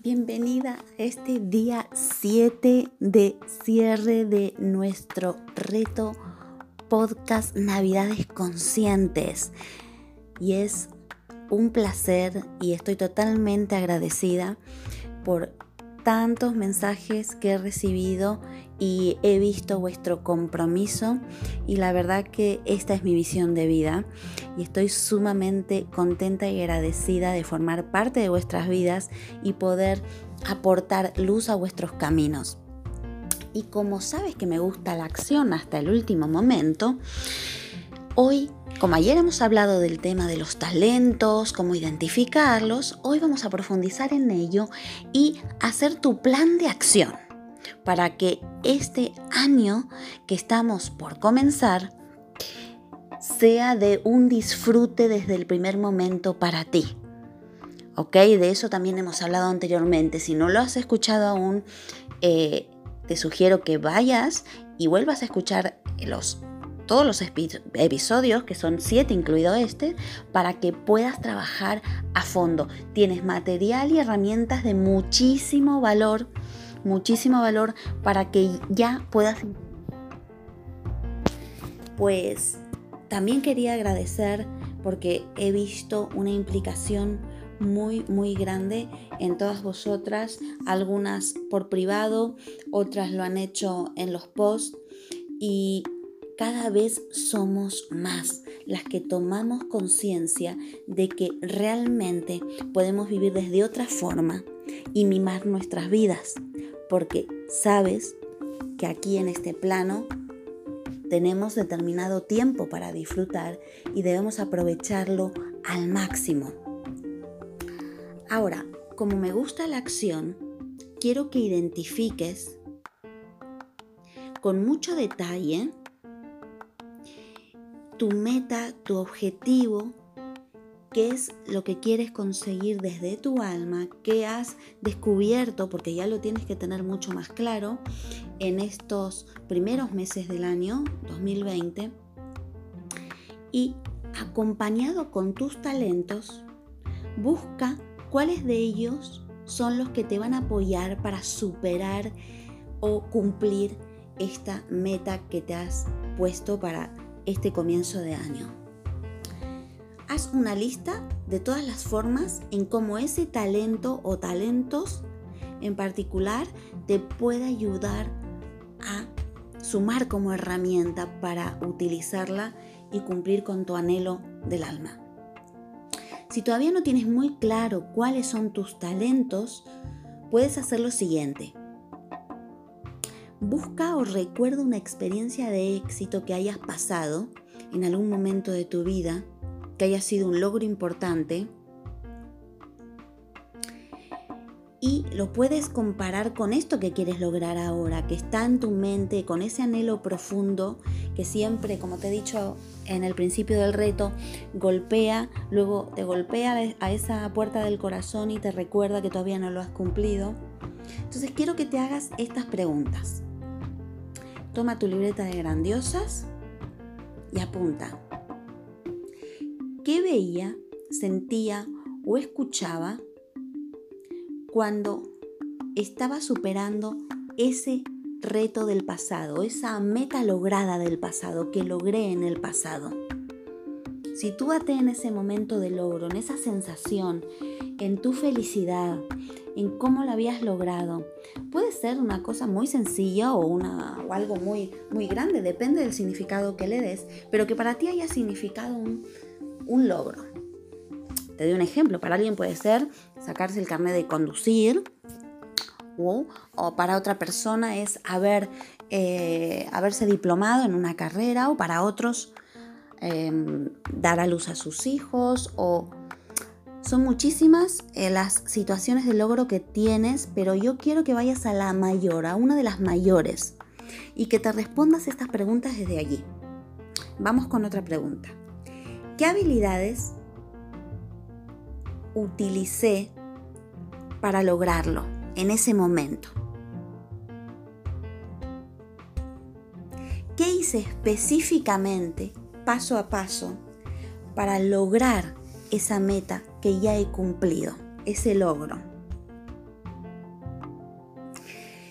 Bienvenida a este día 7 de cierre de nuestro reto podcast Navidades Conscientes. Y es un placer y estoy totalmente agradecida por tantos mensajes que he recibido y he visto vuestro compromiso y la verdad que esta es mi visión de vida y estoy sumamente contenta y agradecida de formar parte de vuestras vidas y poder aportar luz a vuestros caminos. Y como sabes que me gusta la acción hasta el último momento, hoy como ayer hemos hablado del tema de los talentos, cómo identificarlos, hoy vamos a profundizar en ello y hacer tu plan de acción para que este año que estamos por comenzar sea de un disfrute desde el primer momento para ti. ¿Ok? De eso también hemos hablado anteriormente. Si no lo has escuchado aún, eh, te sugiero que vayas y vuelvas a escuchar los todos los episodios, que son siete incluido este, para que puedas trabajar a fondo. Tienes material y herramientas de muchísimo valor, muchísimo valor para que ya puedas... Pues también quería agradecer porque he visto una implicación muy, muy grande en todas vosotras, algunas por privado, otras lo han hecho en los posts y cada vez somos más las que tomamos conciencia de que realmente podemos vivir desde otra forma y mimar nuestras vidas, porque sabes que aquí en este plano tenemos determinado tiempo para disfrutar y debemos aprovecharlo al máximo. Ahora, como me gusta la acción, quiero que identifiques con mucho detalle tu meta, tu objetivo, qué es lo que quieres conseguir desde tu alma, qué has descubierto, porque ya lo tienes que tener mucho más claro en estos primeros meses del año 2020. Y acompañado con tus talentos, busca cuáles de ellos son los que te van a apoyar para superar o cumplir esta meta que te has puesto para este comienzo de año. Haz una lista de todas las formas en cómo ese talento o talentos en particular te puede ayudar a sumar como herramienta para utilizarla y cumplir con tu anhelo del alma. Si todavía no tienes muy claro cuáles son tus talentos, puedes hacer lo siguiente. Busca o recuerda una experiencia de éxito que hayas pasado en algún momento de tu vida, que haya sido un logro importante. Y lo puedes comparar con esto que quieres lograr ahora, que está en tu mente, con ese anhelo profundo que siempre, como te he dicho en el principio del reto, golpea, luego te golpea a esa puerta del corazón y te recuerda que todavía no lo has cumplido. Entonces quiero que te hagas estas preguntas. Toma tu libreta de grandiosas y apunta. ¿Qué veía, sentía o escuchaba cuando estaba superando ese reto del pasado, esa meta lograda del pasado, que logré en el pasado? Sitúate en ese momento de logro, en esa sensación, en tu felicidad, en cómo lo habías logrado. Puede ser una cosa muy sencilla o, una, o algo muy, muy grande, depende del significado que le des, pero que para ti haya significado un, un logro. Te doy un ejemplo, para alguien puede ser sacarse el carnet de conducir, o, o para otra persona es haber, eh, haberse diplomado en una carrera, o para otros em, dar a luz a sus hijos, o son muchísimas eh, las situaciones de logro que tienes, pero yo quiero que vayas a la mayor, a una de las mayores, y que te respondas estas preguntas desde allí. Vamos con otra pregunta. ¿Qué habilidades utilicé para lograrlo en ese momento? ¿Qué hice específicamente, paso a paso, para lograr esa meta que ya he cumplido, ese logro.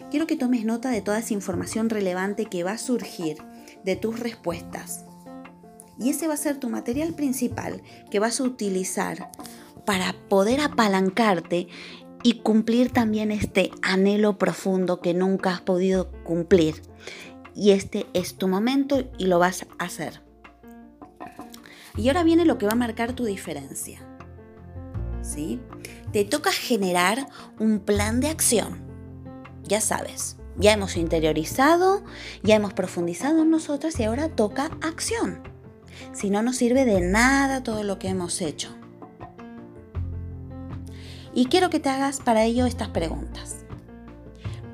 Quiero que tomes nota de toda esa información relevante que va a surgir de tus respuestas. Y ese va a ser tu material principal que vas a utilizar para poder apalancarte y cumplir también este anhelo profundo que nunca has podido cumplir. Y este es tu momento y lo vas a hacer. Y ahora viene lo que va a marcar tu diferencia. ¿Sí? Te toca generar un plan de acción ya sabes, ya hemos interiorizado, ya hemos profundizado en nosotras y ahora toca acción. Si no nos sirve de nada todo lo que hemos hecho. Y quiero que te hagas para ello estas preguntas.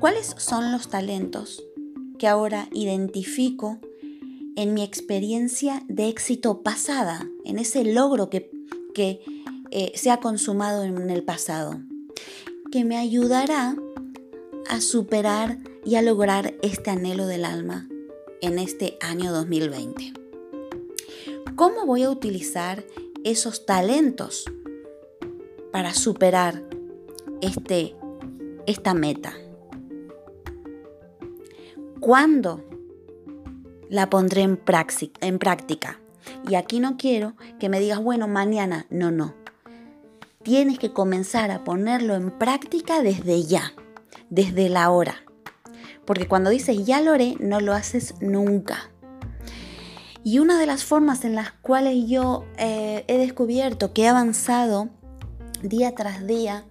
¿Cuáles son los talentos que ahora identifico en mi experiencia de éxito pasada, en ese logro que, eh, se ha consumado en el pasado? Que me ayudará a superar y a lograr este anhelo del alma en este año 2020. ¿Cómo voy a utilizar esos talentos para superar este, esta meta? ¿Cuándo la pondré en, en práctica? Y aquí no quiero que me digas, bueno, mañana. No, no. Tienes que comenzar a ponerlo en práctica desde ya desde la hora. Porque cuando dices ya lo haré, no lo haces nunca. Y una de las formas en las cuales yo eh, he descubierto que he avanzado día tras día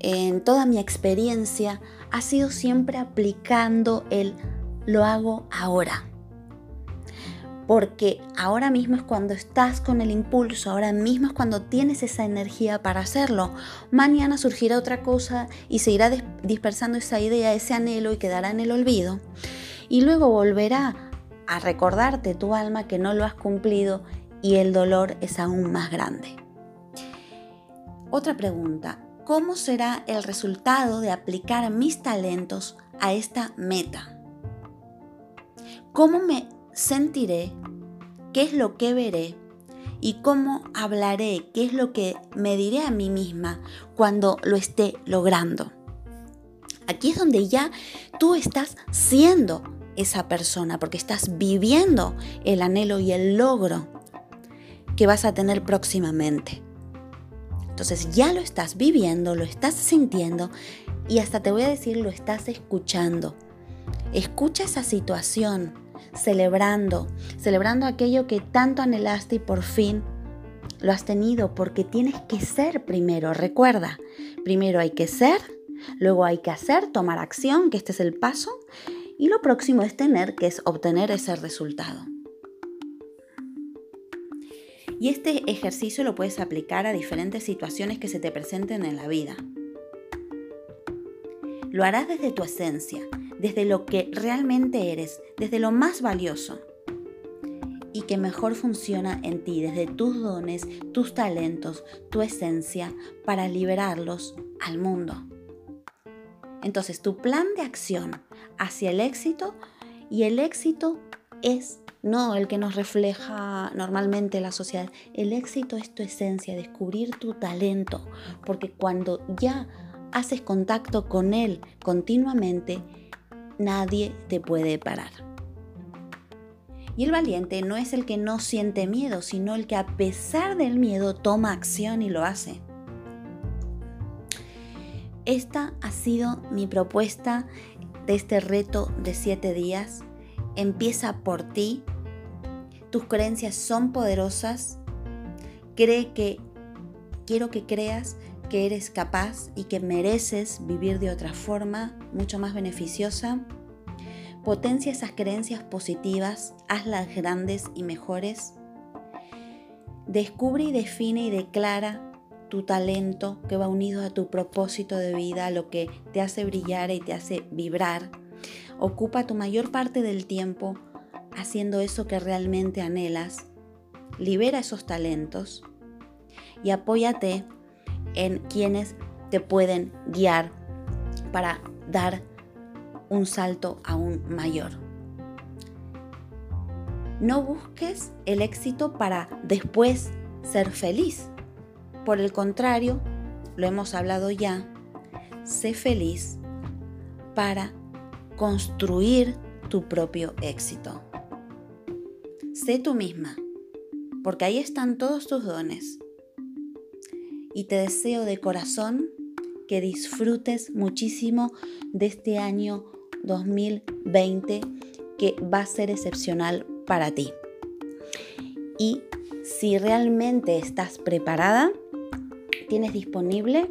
en toda mi experiencia ha sido siempre aplicando el lo hago ahora porque ahora mismo es cuando estás con el impulso, ahora mismo es cuando tienes esa energía para hacerlo. Mañana surgirá otra cosa y se irá dispersando esa idea, ese anhelo y quedará en el olvido. Y luego volverá a recordarte tu alma que no lo has cumplido y el dolor es aún más grande. Otra pregunta, ¿cómo será el resultado de aplicar mis talentos a esta meta? ¿Cómo me sentiré, qué es lo que veré y cómo hablaré, qué es lo que me diré a mí misma cuando lo esté logrando. Aquí es donde ya tú estás siendo esa persona, porque estás viviendo el anhelo y el logro que vas a tener próximamente. Entonces ya lo estás viviendo, lo estás sintiendo y hasta te voy a decir, lo estás escuchando. Escucha esa situación, celebrando, celebrando aquello que tanto anhelaste y por fin lo has tenido, porque tienes que ser primero, recuerda, primero hay que ser, luego hay que hacer, tomar acción, que este es el paso, y lo próximo es tener, que es obtener ese resultado. Y este ejercicio lo puedes aplicar a diferentes situaciones que se te presenten en la vida. Lo harás desde tu esencia, desde lo que realmente eres, desde lo más valioso y que mejor funciona en ti, desde tus dones, tus talentos, tu esencia, para liberarlos al mundo. Entonces, tu plan de acción hacia el éxito y el éxito es no el que nos refleja normalmente la sociedad. El éxito es tu esencia, descubrir tu talento, porque cuando ya haces contacto con él continuamente, nadie te puede parar. Y el valiente no es el que no siente miedo, sino el que a pesar del miedo toma acción y lo hace. Esta ha sido mi propuesta de este reto de siete días. Empieza por ti. Tus creencias son poderosas. Cree que quiero que creas que eres capaz y que mereces vivir de otra forma, mucho más beneficiosa. Potencia esas creencias positivas, hazlas grandes y mejores. Descubre y define y declara tu talento que va unido a tu propósito de vida, lo que te hace brillar y te hace vibrar. Ocupa tu mayor parte del tiempo haciendo eso que realmente anhelas. Libera esos talentos y apóyate en quienes te pueden guiar para dar un salto aún mayor. No busques el éxito para después ser feliz. Por el contrario, lo hemos hablado ya, sé feliz para construir tu propio éxito. Sé tú misma, porque ahí están todos tus dones. Y te deseo de corazón que disfrutes muchísimo de este año 2020 que va a ser excepcional para ti. Y si realmente estás preparada, tienes disponible,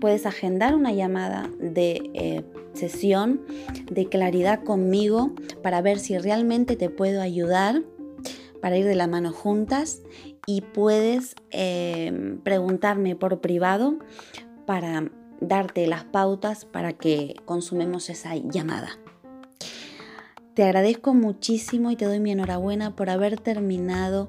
puedes agendar una llamada de eh, sesión de claridad conmigo para ver si realmente te puedo ayudar para ir de la mano juntas y puedes eh, preguntarme por privado para darte las pautas para que consumemos esa llamada. Te agradezco muchísimo y te doy mi enhorabuena por haber terminado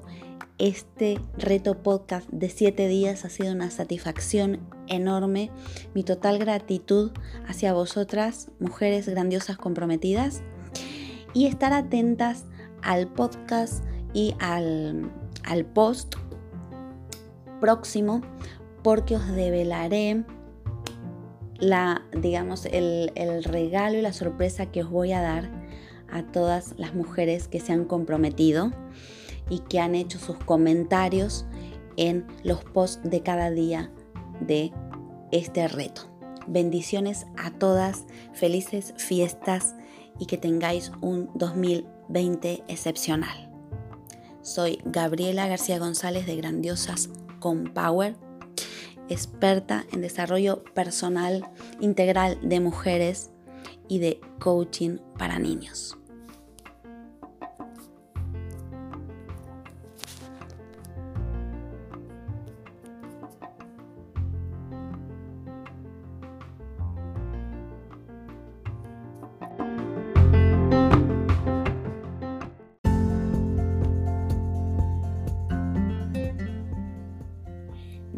este reto podcast de 7 días. Ha sido una satisfacción enorme. Mi total gratitud hacia vosotras, mujeres grandiosas comprometidas. Y estar atentas al podcast y al, al post próximo porque os develaré la, digamos, el, el regalo y la sorpresa que os voy a dar a todas las mujeres que se han comprometido y que han hecho sus comentarios en los posts de cada día de este reto. Bendiciones a todas, felices fiestas y que tengáis un 2020 excepcional. Soy Gabriela García González de Grandiosas con Power experta en desarrollo personal integral de mujeres y de coaching para niños.